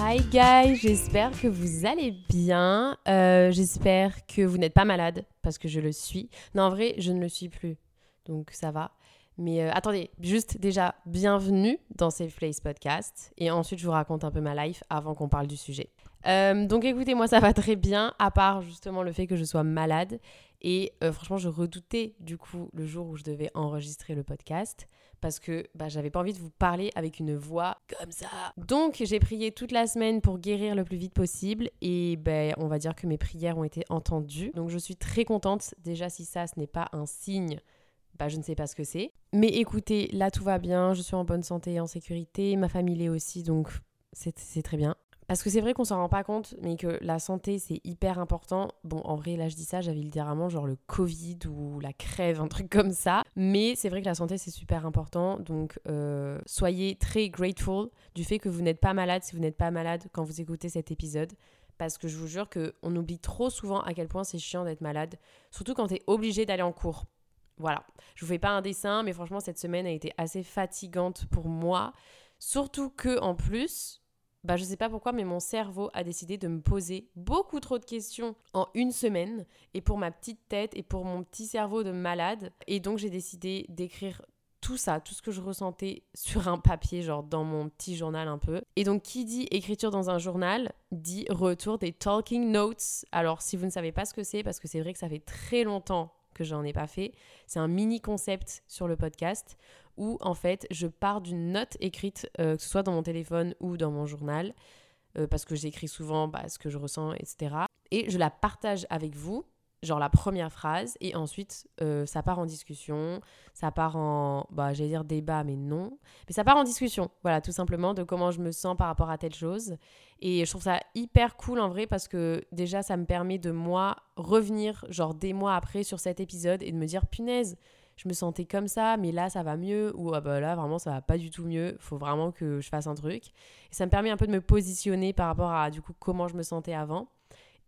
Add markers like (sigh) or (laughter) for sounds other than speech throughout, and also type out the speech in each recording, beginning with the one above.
Hi guys, j'espère que vous allez bien. Euh, j'espère que vous n'êtes pas malade parce que je le suis. Non, en vrai, je ne le suis plus. Donc ça va. Mais euh, attendez, juste déjà, bienvenue dans Safe Place Podcast. Et ensuite, je vous raconte un peu ma life avant qu'on parle du sujet. Euh, donc écoutez, moi ça va très bien, à part justement le fait que je sois malade. Et euh, franchement, je redoutais du coup le jour où je devais enregistrer le podcast parce que bah, j'avais pas envie de vous parler avec une voix comme ça. Donc j'ai prié toute la semaine pour guérir le plus vite possible et ben on va dire que mes prières ont été entendues. Donc je suis très contente. Déjà si ça ce n'est pas un signe, bah, je ne sais pas ce que c'est. Mais écoutez, là tout va bien, je suis en bonne santé et en sécurité, ma famille l'est aussi donc c'est très bien. Parce que c'est vrai qu'on s'en rend pas compte, mais que la santé c'est hyper important. Bon, en vrai, là je dis ça, j'avais littéralement genre le Covid ou la crève, un truc comme ça. Mais c'est vrai que la santé c'est super important. Donc euh, soyez très grateful du fait que vous n'êtes pas malade si vous n'êtes pas malade quand vous écoutez cet épisode. Parce que je vous jure qu'on oublie trop souvent à quel point c'est chiant d'être malade. Surtout quand tu es obligé d'aller en cours. Voilà. Je vous fais pas un dessin, mais franchement, cette semaine a été assez fatigante pour moi. Surtout que, en plus, bah, je sais pas pourquoi, mais mon cerveau a décidé de me poser beaucoup trop de questions en une semaine. Et pour ma petite tête et pour mon petit cerveau de malade. Et donc, j'ai décidé d'écrire tout ça, tout ce que je ressentais sur un papier, genre dans mon petit journal un peu. Et donc, qui dit écriture dans un journal, dit retour des talking notes. Alors, si vous ne savez pas ce que c'est, parce que c'est vrai que ça fait très longtemps que j'en ai pas fait, c'est un mini concept sur le podcast où en fait je pars d'une note écrite, euh, que ce soit dans mon téléphone ou dans mon journal, euh, parce que j'écris souvent bah, ce que je ressens, etc. Et je la partage avec vous, genre la première phrase, et ensuite euh, ça part en discussion, ça part en, bah, j'allais dire débat, mais non, mais ça part en discussion, voilà, tout simplement de comment je me sens par rapport à telle chose. Et je trouve ça hyper cool en vrai parce que déjà ça me permet de moi revenir, genre des mois après sur cet épisode et de me dire punaise je me sentais comme ça, mais là ça va mieux, ou ah bah là vraiment ça va pas du tout mieux, faut vraiment que je fasse un truc. Et ça me permet un peu de me positionner par rapport à du coup comment je me sentais avant.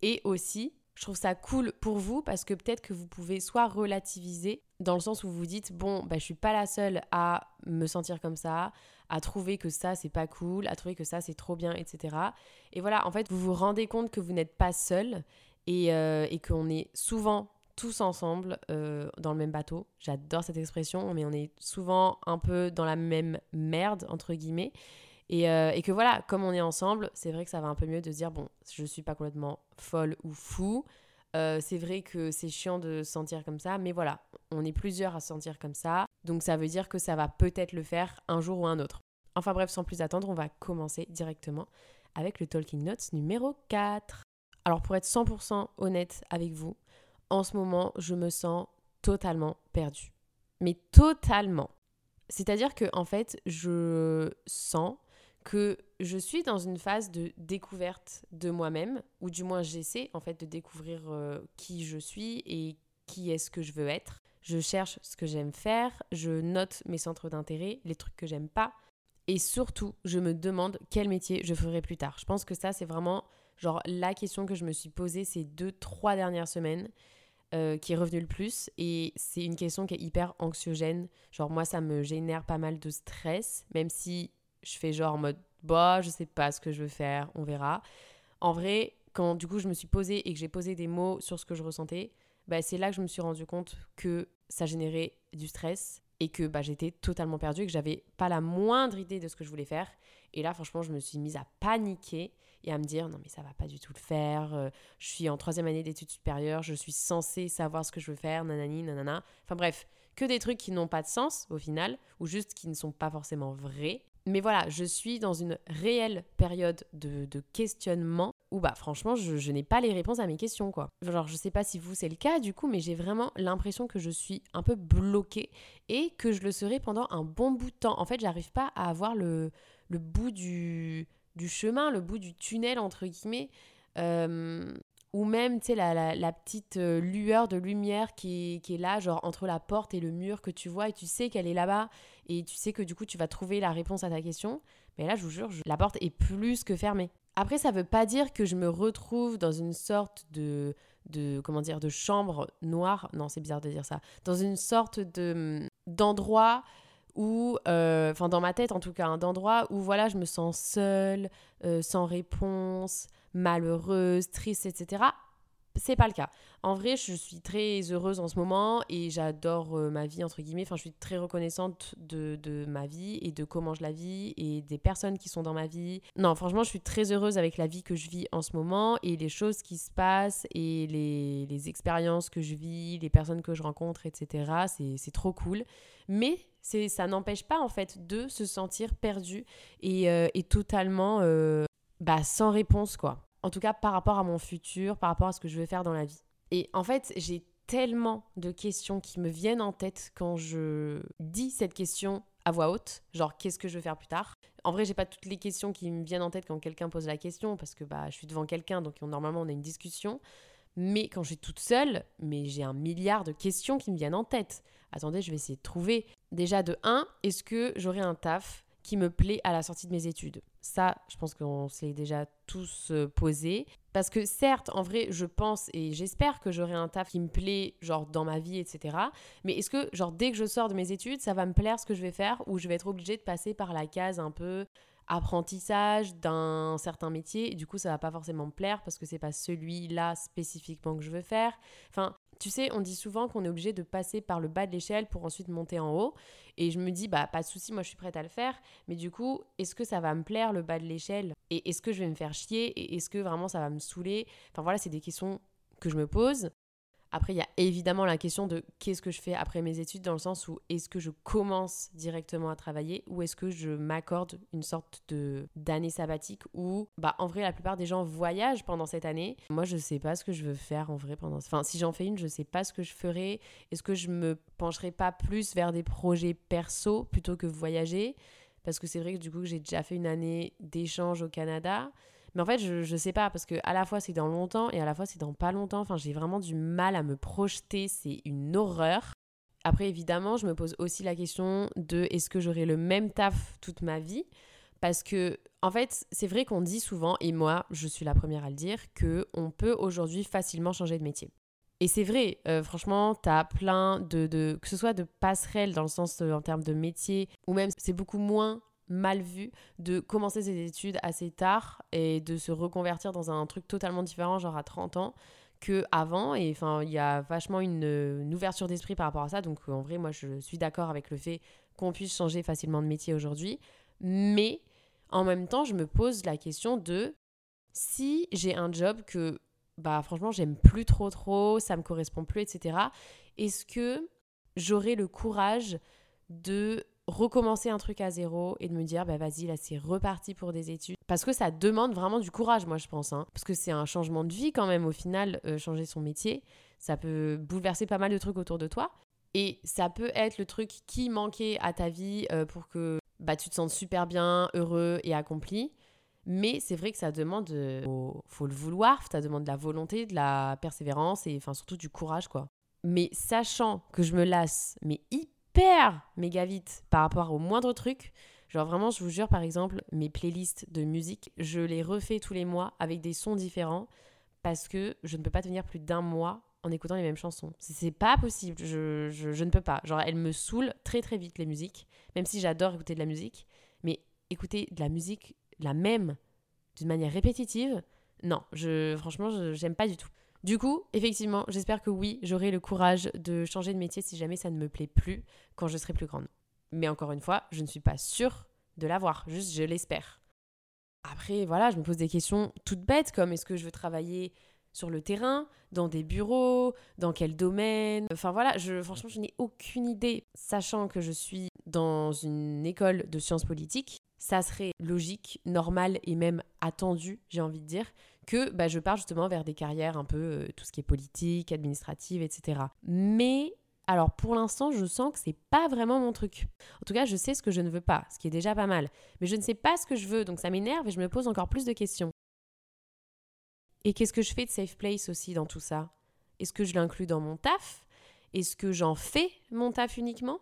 Et aussi, je trouve ça cool pour vous parce que peut-être que vous pouvez soit relativiser dans le sens où vous dites bon bah je suis pas la seule à me sentir comme ça, à trouver que ça c'est pas cool, à trouver que ça c'est trop bien, etc. Et voilà, en fait vous vous rendez compte que vous n'êtes pas seul et, euh, et qu'on est souvent tous ensemble euh, dans le même bateau. J'adore cette expression, mais on est souvent un peu dans la même merde, entre guillemets. Et, euh, et que voilà, comme on est ensemble, c'est vrai que ça va un peu mieux de dire, bon, je suis pas complètement folle ou fou. Euh, c'est vrai que c'est chiant de se sentir comme ça, mais voilà, on est plusieurs à se sentir comme ça. Donc ça veut dire que ça va peut-être le faire un jour ou un autre. Enfin bref, sans plus attendre, on va commencer directement avec le Talking Notes numéro 4. Alors pour être 100% honnête avec vous, en ce moment, je me sens totalement perdue. Mais totalement. C'est-à-dire que en fait, je sens que je suis dans une phase de découverte de moi-même, ou du moins j'essaie en fait de découvrir euh, qui je suis et qui est-ce que je veux être. je cherche ce que j'aime faire, je note mes centres d'intérêt, les trucs que j'aime pas. Et surtout, je me demande quel métier je ferai plus tard. Je pense que ça, c'est vraiment genre la question que je me suis posée ces deux, trois dernières semaines. Euh, qui est revenue le plus et c'est une question qui est hyper anxiogène. Genre moi ça me génère pas mal de stress, même si je fais genre en mode bah je sais pas ce que je veux faire, on verra. En vrai, quand du coup je me suis posée et que j'ai posé des mots sur ce que je ressentais, bah, c'est là que je me suis rendu compte que ça générait du stress et que bah, j'étais totalement perdue et que j'avais pas la moindre idée de ce que je voulais faire. Et là, franchement, je me suis mise à paniquer et à me dire non, mais ça va pas du tout le faire. Euh, je suis en troisième année d'études supérieures, je suis censée savoir ce que je veux faire, nanani, nanana. Enfin bref, que des trucs qui n'ont pas de sens au final ou juste qui ne sont pas forcément vrais. Mais voilà, je suis dans une réelle période de, questionnement où bah franchement je, n'ai pas les réponses à mes questions quoi. Genre je sais pas si vous c'est le cas du coup mais j'ai vraiment l'impression que je suis un peu bloquée et que je le serai pendant un bon bout de temps. En fait j'arrive pas à avoir le, le bout du, du chemin, le bout du tunnel entre guillemets. Euh, ou même, tu sais, la, la, petite euh, lueur de lumière qui, qui, est là, genre entre la porte et le mur que tu vois, et tu sais qu'elle est là-bas, et tu sais que du coup, tu vas trouver la réponse à ta question. Mais là, je vous jure, la porte est plus que fermée. Après, ça veut pas dire que je me retrouve dans une sorte de, de comment dire, de chambre noire. Non, c'est bizarre de dire ça. Dans une sorte de d'endroit où, euh, enfin dans ma tête en tout cas, un d'endroit où voilà, je me sens seule, euh, sans réponse, malheureuse, triste, etc. C'est pas le cas. En vrai, je suis très heureuse en ce moment et j'adore euh, ma vie, entre guillemets. Enfin, je suis très reconnaissante de, de, ma vie et de comment je la vis et des personnes qui sont dans ma vie. Non, franchement, je suis très heureuse avec la vie que je vis en ce moment et les choses qui se passent et les, les expériences que je vis, les personnes que je rencontre, etc. C'est trop cool. Mais ça n'empêche pas, en fait, de se sentir perdu et, euh, et totalement euh, bah, sans réponse, quoi. En tout cas, par rapport à mon futur, par rapport à ce que je veux faire dans la vie. Et en fait, j'ai tellement de questions qui me viennent en tête quand je dis cette question à voix haute, genre qu'est-ce que je veux faire plus tard? En vrai, j'ai pas toutes les questions qui me viennent en tête quand quelqu'un pose la question parce que bah je suis devant quelqu'un donc normalement on a une discussion. Mais quand je suis toute seule, mais j'ai un milliard de questions qui me viennent en tête. Attendez, je vais essayer de trouver. Déjà de 1, est-ce que j'aurai un taf qui me plaît à la sortie de mes études? Ça, je pense qu'on s'est déjà tous euh, posé. Parce que certes, en vrai, je pense et j'espère que j'aurai un taf qui me plaît, genre dans ma vie, etc. Mais est-ce que, genre, dès que je sors de mes études, ça va me plaire ce que je vais faire ou je vais être obligée de passer par la case un peu apprentissage d'un certain métier. Du coup, ça va pas forcément me plaire parce que c'est pas celui-là spécifiquement que je veux faire. Enfin, tu sais, on dit souvent qu'on est obligé de passer par le bas de l'échelle pour ensuite monter en haut. Et je me dis, bah, pas de souci, moi je suis prête à le faire. Mais du coup, est-ce que ça va me plaire le bas de l'échelle? Et est-ce que je vais me faire chier? Et est-ce que vraiment ça va me saouler? Enfin voilà, c'est des questions que je me pose. Après, il y a évidemment la question de qu'est-ce que je fais après mes études, dans le sens où est-ce que je commence directement à travailler ou est-ce que je m'accorde une sorte de d'année sabbatique où, bah, en vrai, la plupart des gens voyagent pendant cette année. Moi, je sais pas ce que je veux faire en vrai pendant. Enfin, si j'en fais une, je sais pas ce que je ferai. Est-ce que je me pencherai pas plus vers des projets perso plutôt que voyager? Parce que c'est vrai que du coup, j'ai déjà fait une année d'échange au Canada. Mais en fait, je, je sais pas, parce que à la fois c'est dans longtemps et à la fois c'est dans pas longtemps. Enfin, j'ai vraiment du mal à me projeter, c'est une horreur. Après, évidemment, je me pose aussi la question de est-ce que j'aurai le même taf toute ma vie? Parce que, en fait, c'est vrai qu'on dit souvent, et moi, je suis la première à le dire, que on peut aujourd'hui facilement changer de métier. Et c'est vrai, euh, franchement, tu as plein de, de, que ce soit de passerelles dans le sens euh, en termes de métier, ou même c'est beaucoup moins mal vu de commencer ses études assez tard et de se reconvertir dans un truc totalement différent, genre à 30 ans, que avant. Et enfin il y a vachement une, ouverture d'esprit par rapport à ça. Donc en vrai moi je suis d'accord avec le fait qu'on puisse changer facilement de métier aujourd'hui. Mais en même temps je me pose la question de si j'ai un job que bah franchement j'aime plus trop trop ça me correspond plus etc est-ce que j'aurai le courage de recommencer un truc à zéro et de me dire bah vas-y là c'est reparti pour des études. Parce que ça demande vraiment du courage moi je pense hein. parce que c'est un changement de vie quand même au final euh, changer son métier. Ça peut bouleverser pas mal de trucs autour de toi. Et ça peut être le truc qui manquait à ta vie euh, pour que bah tu te sentes super bien heureux et accompli. Mais c'est vrai que ça demande euh, faut, le vouloir ça demande de la volonté de la persévérance et enfin surtout du courage quoi. Mais sachant que je me lasse, mais hyper méga vite par rapport au moindre truc, genre vraiment, je vous jure, par exemple, mes playlists de musique, je les refais tous les mois avec des sons différents parce que je ne peux pas tenir plus d'un mois en écoutant les mêmes chansons. C'est pas possible, je, je, ne peux pas. Genre, elles me saoulent très très vite les musiques, même si j'adore écouter de la musique. Mais écouter de la musique, la même, d'une manière répétitive, non, je, franchement, j'aime pas du tout. Du coup, effectivement, j'espère que oui, j'aurai le courage de changer de métier si jamais ça ne me plaît plus quand je serai plus grande. Mais encore une fois, je ne suis pas sûre de l'avoir, juste je l'espère. Après, voilà, je me pose des questions toutes bêtes comme est-ce que je veux travailler sur le terrain, dans des bureaux, dans quel domaine? Enfin voilà, je, franchement, je n'ai aucune idée. Sachant que je suis dans une école de sciences politiques, ça serait logique, normal et même attendu, j'ai envie de dire, que bah, je pars justement vers des carrières un peu euh, tout ce qui est politique, administrative, etc. Mais alors pour l'instant, je sens que c'est pas vraiment mon truc. En tout cas, je sais ce que je ne veux pas, ce qui est déjà pas mal. Mais je ne sais pas ce que je veux, donc ça m'énerve et je me pose encore plus de questions. Et qu'est-ce que je fais de safe place aussi dans tout ça? Est-ce que je l'inclus dans mon taf? Est-ce que j'en fais mon taf uniquement?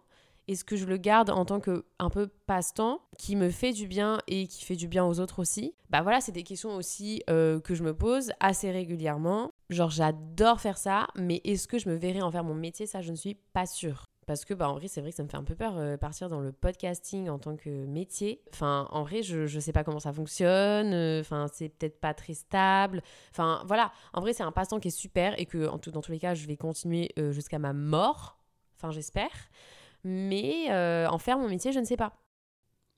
Est-ce que je le garde en tant que un peu passe-temps qui me fait du bien et qui fait du bien aux autres aussi Bah voilà, c'est des questions aussi euh, que je me pose assez régulièrement. Genre j'adore faire ça, mais est-ce que je me verrai en faire mon métier? Ça, je ne suis pas sûre. Parce que, bah, en vrai, c'est vrai que ça me fait un peu peur euh, partir dans le podcasting en tant que métier. Enfin, en vrai, je, ne sais pas comment ça fonctionne. Euh, enfin, c'est peut-être pas très stable. Enfin, voilà. En vrai, c'est un passe-temps qui est super et que, dans tous les cas, je vais continuer jusqu'à ma mort. Enfin, j'espère mais euh, en faire mon métier, je ne sais pas.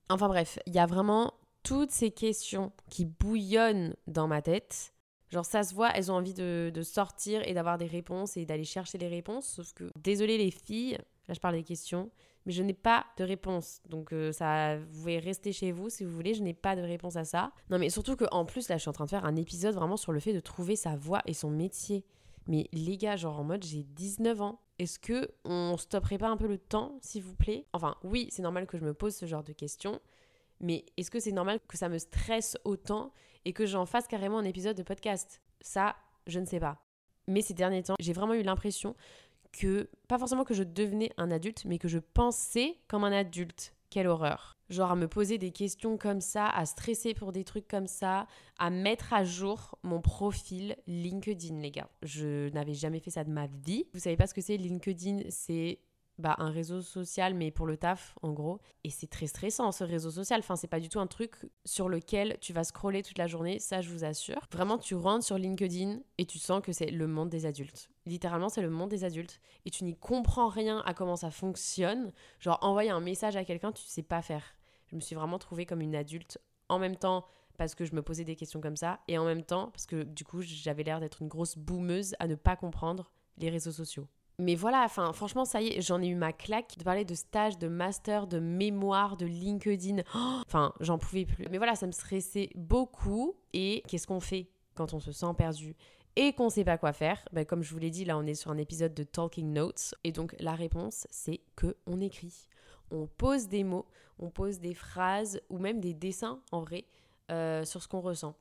Enfin bref, il y a vraiment toutes ces questions qui bouillonnent dans ma tête. Genre ça se voit, elles ont envie de, sortir et d'avoir des réponses et d'aller chercher les réponses. Sauf que, désolé les filles, là je parle des questions, mais je n'ai pas de réponse. Donc euh, ça, vous pouvez rester chez vous si vous voulez, je n'ai pas de réponse à ça. Non mais surtout qu'en plus là je suis en train de faire un épisode vraiment sur le fait de trouver sa voie et son métier. Mais les gars, genre en mode j'ai 19 ans. Est-ce que on stopperait pas un peu le temps, s'il vous plaît? Enfin, oui, c'est normal que je me pose ce genre de questions, mais est-ce que c'est normal que ça me stresse autant et que j'en fasse carrément un épisode de podcast? Ça, je ne sais pas. Mais ces derniers temps, j'ai vraiment eu l'impression que, pas forcément que je devenais un adulte, mais que je pensais comme un adulte. Quelle horreur. Genre à me poser des questions comme ça, à stresser pour des trucs comme ça, à mettre à jour mon profil LinkedIn, les gars. Je n'avais jamais fait ça de ma vie. Vous savez pas ce que c'est LinkedIn? C'est bah, un réseau social, mais pour le taf, en gros. Et c'est très stressant, ce réseau social. Enfin, c'est pas du tout un truc sur lequel tu vas scroller toute la journée, ça, je vous assure. Vraiment, tu rentres sur LinkedIn et tu sens que c'est le monde des adultes. Littéralement, c'est le monde des adultes. Et tu n'y comprends rien à comment ça fonctionne. Genre, envoyer un message à quelqu'un, tu sais pas faire. Je me suis vraiment trouvée comme une adulte en même temps parce que je me posais des questions comme ça et en même temps parce que du coup j'avais l'air d'être une grosse boumeuse à ne pas comprendre les réseaux sociaux mais voilà, enfin, franchement, ça y est, j'en ai eu ma claque de parler de stage, de master, de mémoire, de LinkedIn. (gasps) enfin, j'en pouvais plus. Mais voilà, ça me stressait beaucoup. Et qu'est-ce qu'on fait quand on se sent perdu? Et qu'on ne sait pas quoi faire ben, Comme je vous l'ai dit, là, on est sur un épisode de Talking Notes. Et donc, la réponse, c'est que on écrit. On pose des mots, on pose des phrases ou même des dessins, en vrai, euh, sur ce qu'on ressent.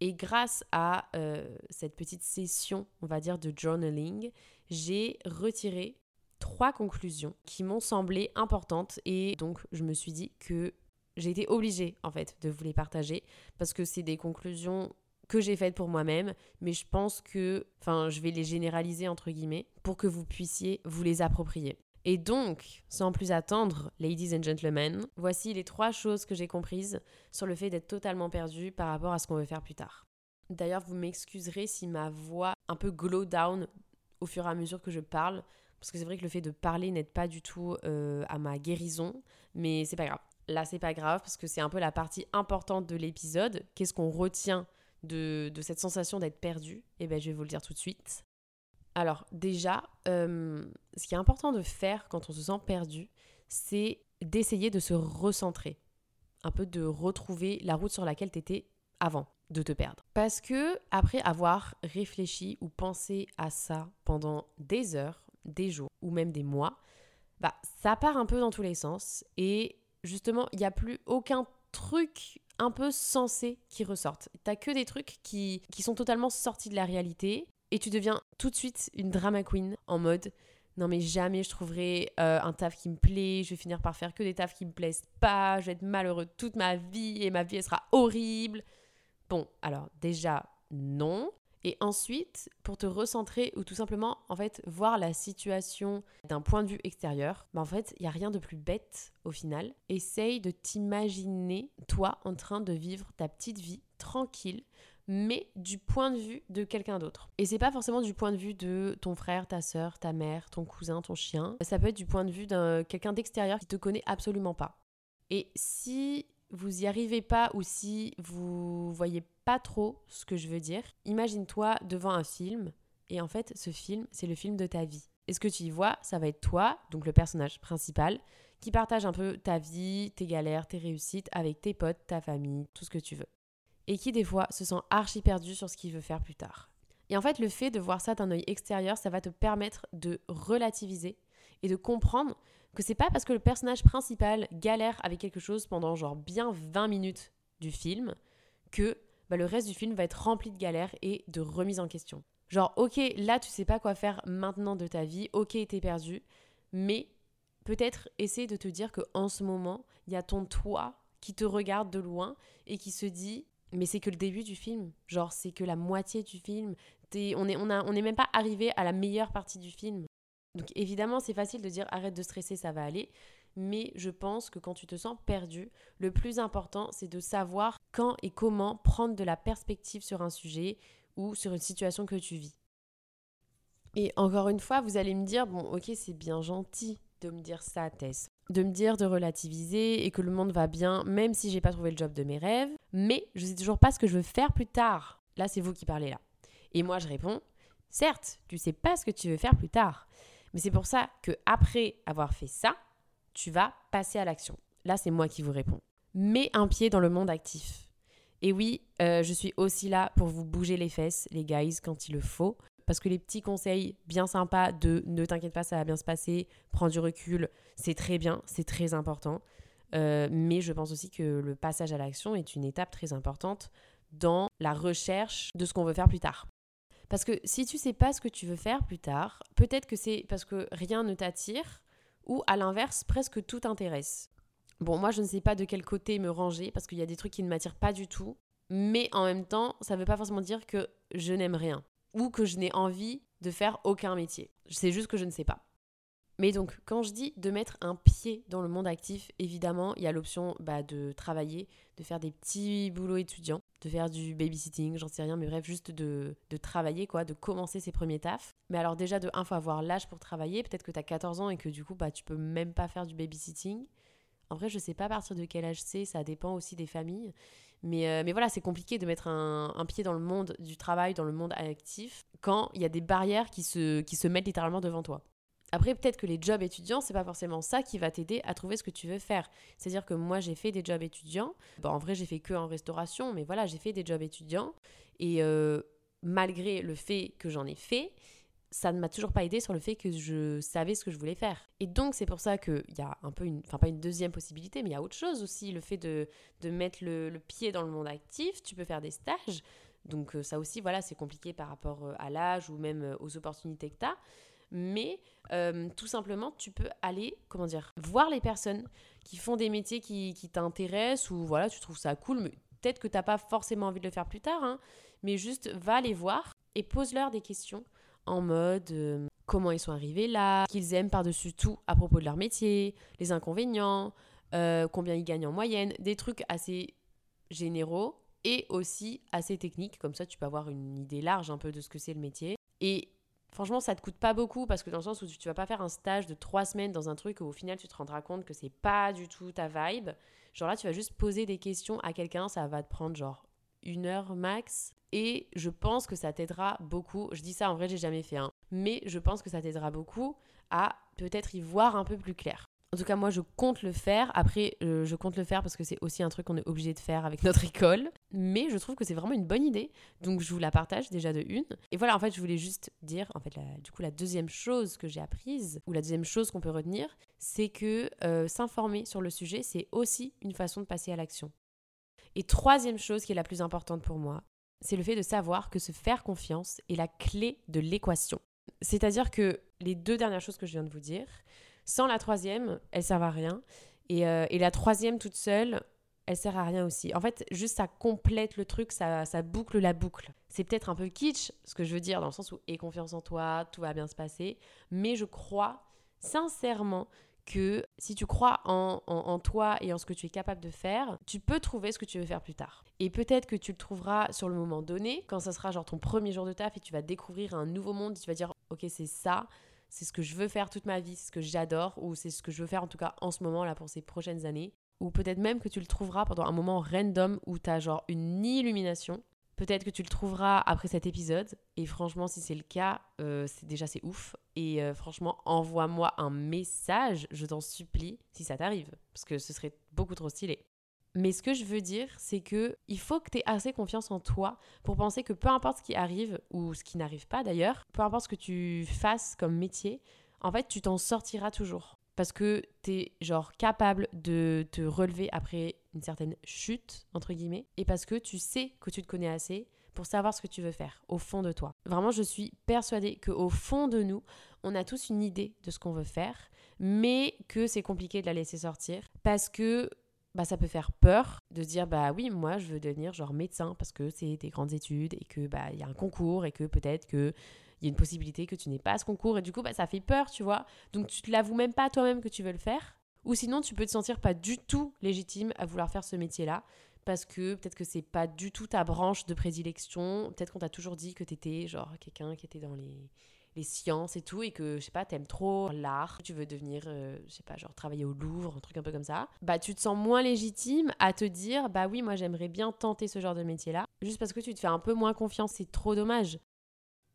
Et grâce à euh, cette petite session, on va dire, de journaling, j'ai retiré trois conclusions qui m'ont semblé importantes et donc je me suis dit que j'ai été obligée en fait de vous les partager parce que c'est des conclusions que j'ai faites pour moi-même, mais je pense que, enfin, je vais les généraliser entre guillemets pour que vous puissiez vous les approprier. Et donc, sans plus attendre, ladies and gentlemen, voici les trois choses que j'ai comprises sur le fait d'être totalement perdu par rapport à ce qu'on veut faire plus tard. D'ailleurs, vous m'excuserez si ma voix un peu glow down au fur et à mesure que je parle, parce que c'est vrai que le fait de parler n'aide pas du tout euh, à ma guérison, mais c'est pas grave. Là, c'est pas grave parce que c'est un peu la partie importante de l'épisode. Qu'est-ce qu'on retient de, cette sensation d'être perdu Et eh bien, je vais vous le dire tout de suite. Alors déjà, euh, ce qui est important de faire quand on se sent perdu, c'est d'essayer de se recentrer, un peu de retrouver la route sur laquelle tu étais avant de te perdre. Parce que après avoir réfléchi ou pensé à ça pendant des heures, des jours ou même des mois, bah ça part un peu dans tous les sens et justement, il n'y a plus aucun truc un peu sensé qui ressorte. T'as que des trucs qui, qui sont totalement sortis de la réalité et tu deviens tout de suite une drama queen en mode non mais jamais je trouverai euh, un taf qui me plaît, je vais finir par faire que des tafs qui me plaisent pas, je vais être malheureux toute ma vie et ma vie elle sera horrible. Bon, alors déjà non. Et ensuite, pour te recentrer ou tout simplement en fait voir la situation d'un point de vue extérieur, bah en fait, il y a rien de plus bête au final. Essaye de t'imaginer toi en train de vivre ta petite vie tranquille mais du point de vue de quelqu'un d'autre. Et c'est pas forcément du point de vue de ton frère, ta soeur, ta mère, ton cousin, ton chien. Ça peut être du point de vue d'un quelqu'un d'extérieur qui te connaît absolument pas. Et si vous y arrivez pas ou si vous voyez pas trop ce que je veux dire, imagine-toi devant un film et en fait ce film c'est le film de ta vie. Et ce que tu y vois, ça va être toi, donc le personnage principal, qui partage un peu ta vie, tes galères, tes réussites avec tes potes, ta famille, tout ce que tu veux et qui des fois se sent archi perdu sur ce qu'il veut faire plus tard. Et en fait, le fait de voir ça d'un œil extérieur, ça va te permettre de relativiser et de comprendre que c'est pas parce que le personnage principal galère avec quelque chose pendant genre bien 20 minutes du film que bah, le reste du film va être rempli de galères et de remises en question. Genre, ok, là tu sais pas quoi faire maintenant de ta vie, ok, t'es perdu, mais peut-être essaie de te dire que en ce moment, il y a ton toi qui te regarde de loin et qui se dit mais c'est que le début du film. Genre, c'est que la moitié du film. on n'est on on même pas arrivé à la meilleure partie du film. Donc évidemment, c'est facile de dire arrête de stresser, ça va aller. Mais je pense que quand tu te sens perdu, le plus important, c'est de savoir quand et comment prendre de la perspective sur un sujet ou sur une situation que tu vis. Et encore une fois, vous allez me dire, bon, ok, c'est bien gentil de me dire ça, Tess de me dire de relativiser et que le monde va bien, même si j'ai pas trouvé le job de mes rêves. Mais je sais toujours pas ce que je veux faire plus tard. Là, c'est vous qui parlez là. Et moi, je réponds certes, tu sais pas ce que tu veux faire plus tard. Mais c'est pour ça que après avoir fait ça, tu vas passer à l'action. Là, c'est moi qui vous réponds. Mets un pied dans le monde actif. Et oui, euh, je suis aussi là pour vous bouger les fesses, les guys, quand il le faut. Parce que les petits conseils bien sympas de ne t'inquiète pas, ça va bien se passer, prends du recul, c'est très bien, c'est très important. Euh, mais je pense aussi que le passage à l'action est une étape très importante dans la recherche de ce qu'on veut faire plus tard. Parce que si tu sais pas ce que tu veux faire plus tard, peut-être que c'est parce que rien ne t'attire ou à l'inverse, presque tout t'intéresse. Bon, moi je ne sais pas de quel côté me ranger parce qu'il y a des trucs qui ne m'attirent pas du tout, mais en même temps, ça ne veut pas forcément dire que je n'aime rien ou que je n'ai envie de faire aucun métier. C'est juste que je ne sais pas. Mais donc, quand je dis de mettre un pied dans le monde actif, évidemment, il y a l'option bah, de travailler, de faire des petits boulots étudiants, de faire du babysitting, j'en sais rien, mais bref, juste de, travailler, quoi, de commencer ses premiers tafs. Mais alors déjà, de un, faut avoir l'âge pour travailler, peut-être que tu as 14 ans et que du coup, bah, tu peux même pas faire du babysitting. En vrai, je sais pas à partir de quel âge c'est, ça dépend aussi des familles. Mais, euh, mais voilà, c'est compliqué de mettre un, pied dans le monde du travail, dans le monde actif, quand il y a des barrières qui se, qui se mettent littéralement devant toi. Après, peut-être que les jobs étudiants, c'est pas forcément ça qui va t'aider à trouver ce que tu veux faire. C'est-à-dire que moi, j'ai fait des jobs étudiants. Bon, en vrai, j'ai fait que en restauration, mais voilà, j'ai fait des jobs étudiants. Et euh, malgré le fait que j'en ai fait, ça ne m'a toujours pas aidé sur le fait que je savais ce que je voulais faire. Et donc, c'est pour ça qu'il y a un peu une, enfin pas une deuxième possibilité, mais il y a autre chose aussi, le fait de, de mettre le, pied dans le monde actif, tu peux faire des stages. Donc euh, ça aussi, voilà, c'est compliqué par rapport euh, à l'âge ou même aux opportunités que tu as. Mais tout simplement, tu peux aller, comment dire, voir les personnes qui font des métiers qui, qui t'intéressent ou voilà, tu trouves ça cool, mais peut-être que tu n'as pas forcément envie de le faire plus tard, hein, mais juste va les voir et pose-leur des questions en mode euh, comment ils sont arrivés là, qu'ils aiment par-dessus tout à propos de leur métier, les inconvénients, euh, combien ils gagnent en moyenne, des trucs assez généraux et aussi assez techniques, comme ça tu peux avoir une idée large un peu de ce que c'est le métier. Et franchement, ça te coûte pas beaucoup parce que dans le sens où tu, vas pas faire un stage de trois semaines dans un truc où au final tu te rendras compte que c'est pas du tout ta vibe. Genre là, tu vas juste poser des questions à quelqu'un, ça va te prendre genre une heure max. Et je pense que ça t'aidera beaucoup. Je dis ça en vrai, j'ai jamais fait un. Mais je pense que ça t'aidera beaucoup à peut-être y voir un peu plus clair. En tout cas, moi, je compte le faire. Après, euh, je compte le faire parce que c'est aussi un truc qu'on est obligé de faire avec (laughs) notre école. Mais je trouve que c'est vraiment une bonne idée. Donc, je vous la partage déjà de une. Et voilà, en fait, je voulais juste dire, en fait, du coup, la deuxième chose que j'ai apprise, ou la deuxième chose qu'on peut retenir, c'est que euh, s'informer sur le sujet, c'est aussi une façon de passer à l'action. Et troisième chose qui est la plus importante pour moi, c'est le fait de savoir que se faire confiance est la clé de l'équation. C'est-à-dire que les deux dernières choses que je viens de vous dire, sans la troisième, elles servent à rien. Et, euh, et la troisième toute seule, elle sert à rien aussi. En fait, juste ça complète le truc, ça, boucle la boucle. C'est peut-être un peu kitsch, ce que je veux dire, dans le sens où aie confiance en toi, tout va bien se passer. Mais je crois sincèrement que si tu crois en, en, toi et en ce que tu es capable de faire, tu peux trouver ce que tu veux faire plus tard. Et peut-être que tu le trouveras sur le moment donné, quand ça sera genre ton premier jour de taf et tu vas découvrir un nouveau monde, tu vas dire ok c'est ça, c'est ce que je veux faire toute ma vie, c'est ce que j'adore, ou c'est ce que je veux faire en tout cas en ce moment là pour ces prochaines années ou peut-être même que tu le trouveras pendant un moment random où tu as genre une illumination. Peut-être que tu le trouveras après cet épisode. Et franchement, si c'est le cas, euh, c'est déjà c'est ouf. Et euh, franchement, envoie-moi un message, je t'en supplie, si ça t'arrive, parce que ce serait beaucoup trop stylé. Mais ce que je veux dire, c'est que il faut que tu aies assez confiance en toi pour penser que peu importe ce qui arrive ou ce qui n'arrive pas d'ailleurs, peu importe ce que tu fasses comme métier, en fait, tu t'en sortiras toujours parce que tu es genre capable de te relever après une certaine chute, entre guillemets, et parce que tu sais que tu te connais assez pour savoir ce que tu veux faire au fond de toi. Vraiment, je suis persuadée qu'au fond de nous, on a tous une idée de ce qu'on veut faire, mais que c'est compliqué de la laisser sortir parce que bah, ça peut faire peur de dire bah oui moi je veux devenir genre médecin parce que c'est des grandes études et que bah il y a un concours et que peut-être que il y a une possibilité que tu n'aies pas ce concours et du coup bah, ça fait peur, tu vois. Donc tu te l'avoues même pas toi-même que tu veux le faire. Ou sinon tu peux te sentir pas du tout légitime à vouloir faire ce métier-là parce que peut-être que c'est pas du tout ta branche de prédilection. Peut-être qu'on t'a toujours dit que tu étais genre quelqu'un qui était dans les, les sciences et tout et que je sais pas t'aimes trop l'art tu veux devenir euh, je sais pas genre travailler au Louvre un truc un peu comme ça bah tu te sens moins légitime à te dire bah oui moi j'aimerais bien tenter ce genre de métier là juste parce que tu te fais un peu moins confiance c'est trop dommage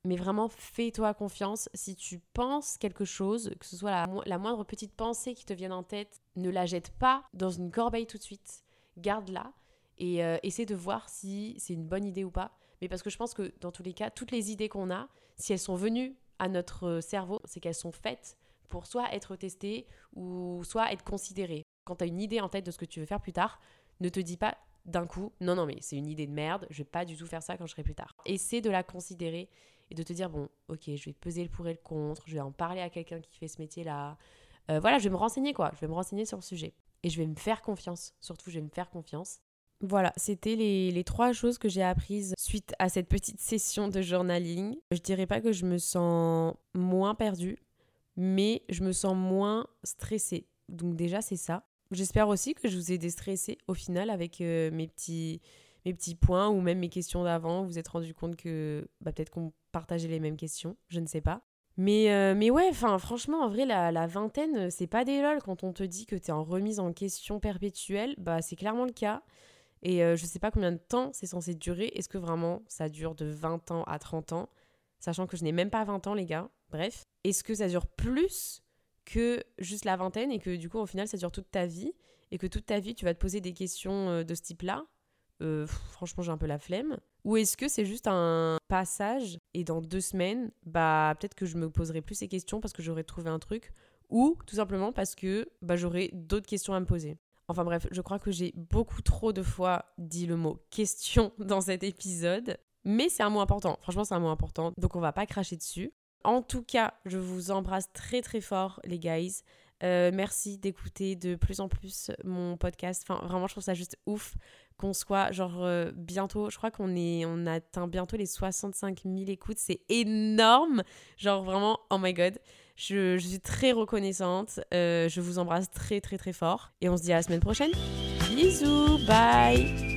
mais vraiment, fais-toi confiance. Si tu penses quelque chose, que ce soit la, moindre petite pensée qui te vienne en tête, ne la jette pas dans une corbeille tout de suite. Garde-la et euh, essaie de voir si c'est une bonne idée ou pas. Mais parce que je pense que dans tous les cas, toutes les idées qu'on a, si elles sont venues à notre cerveau, c'est qu'elles sont faites pour soit être testées ou soit être considérées. Quand tu as une idée en tête de ce que tu veux faire plus tard, ne te dis pas d'un coup, non, non, mais c'est une idée de merde, je vais pas du tout faire ça quand je serai plus tard. Essaie de la considérer et de te dire, bon, ok, je vais peser le pour et le contre, je vais en parler à quelqu'un qui fait ce métier-là. Euh, voilà, je vais me renseigner, quoi. Je vais me renseigner sur le sujet. Et je vais me faire confiance. Surtout, je vais me faire confiance. Voilà, c'était les, les, trois choses que j'ai apprises suite à cette petite session de journaling. Je dirais pas que je me sens moins perdue, mais je me sens moins stressée. Donc déjà, c'est ça. J'espère aussi que je vous ai déstressé au final avec euh, mes petits mes petits points ou même mes questions d'avant. Vous vous êtes rendu compte que bah, peut-être qu'on partageait les mêmes questions, je ne sais pas. Mais, euh, mais ouais, franchement, en vrai, la, la vingtaine, c'est pas des lol. Quand on te dit que tu es en remise en question perpétuelle, bah c'est clairement le cas. Et euh, je sais pas combien de temps c'est censé durer. Est-ce que vraiment ça dure de 20 ans à 30 ans? Sachant que je n'ai même pas 20 ans, les gars. Bref. Est-ce que ça dure plus que juste la vingtaine et que du coup, au final, ça dure toute ta vie? Et que toute ta vie, tu vas te poser des questions euh, de ce type-là? Euh, franchement j'ai un peu la flemme Ou est-ce que c'est juste un passage et dans deux semaines, bah peut-être que je me poserai plus ces questions parce que j'aurais trouvé un truc? Ou tout simplement parce que bah, j'aurai d'autres questions à me poser. Enfin bref, je crois que j'ai beaucoup trop de fois dit le mot (laughs) question dans cet épisode, mais c'est un mot important. Franchement, c'est un mot important, donc on va pas cracher dessus. En tout cas, je vous embrasse très très fort les guys. Euh, merci d'écouter de plus en plus mon podcast. Enfin, vraiment, je trouve ça juste ouf qu'on soit genre euh, bientôt, je crois qu'on est, on atteint bientôt les 65 000 écoutes, c'est énorme, genre vraiment, oh my god, je, suis très reconnaissante, euh, je vous embrasse très très très fort et on se dit à la semaine prochaine. Bisous, bye